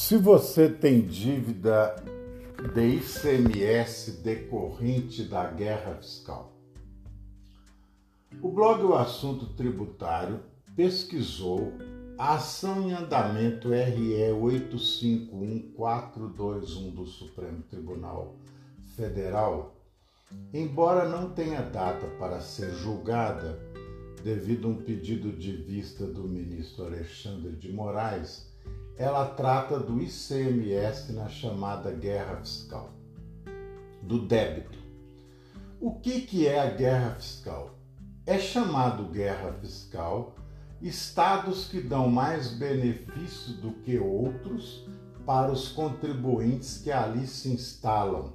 Se você tem dívida de ICMS decorrente da guerra fiscal, o blog O Assunto Tributário pesquisou a ação em andamento RE 851421 do Supremo Tribunal Federal, embora não tenha data para ser julgada, devido a um pedido de vista do ministro Alexandre de Moraes ela trata do ICMS na chamada guerra fiscal, do débito. O que, que é a guerra fiscal? É chamado guerra fiscal estados que dão mais benefício do que outros para os contribuintes que ali se instalam.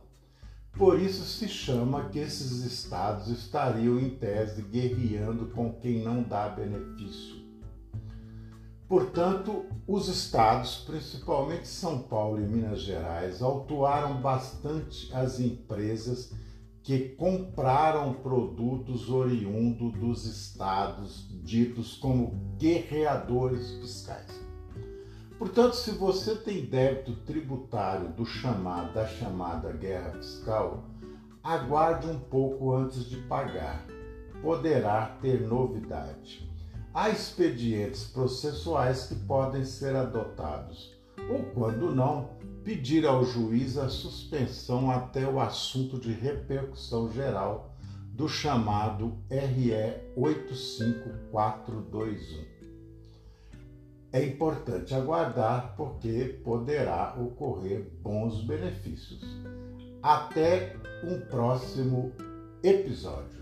Por isso se chama que esses estados estariam em tese guerreando com quem não dá benefício. Portanto, os estados, principalmente São Paulo e Minas Gerais, autuaram bastante as empresas que compraram produtos oriundos dos estados ditos como guerreadores fiscais. Portanto, se você tem débito tributário do chamado, da chamada guerra fiscal, aguarde um pouco antes de pagar. Poderá ter novidade. Há expedientes processuais que podem ser adotados, ou, quando não, pedir ao juiz a suspensão até o assunto de repercussão geral do chamado RE 85421. É importante aguardar porque poderá ocorrer bons benefícios. Até um próximo episódio.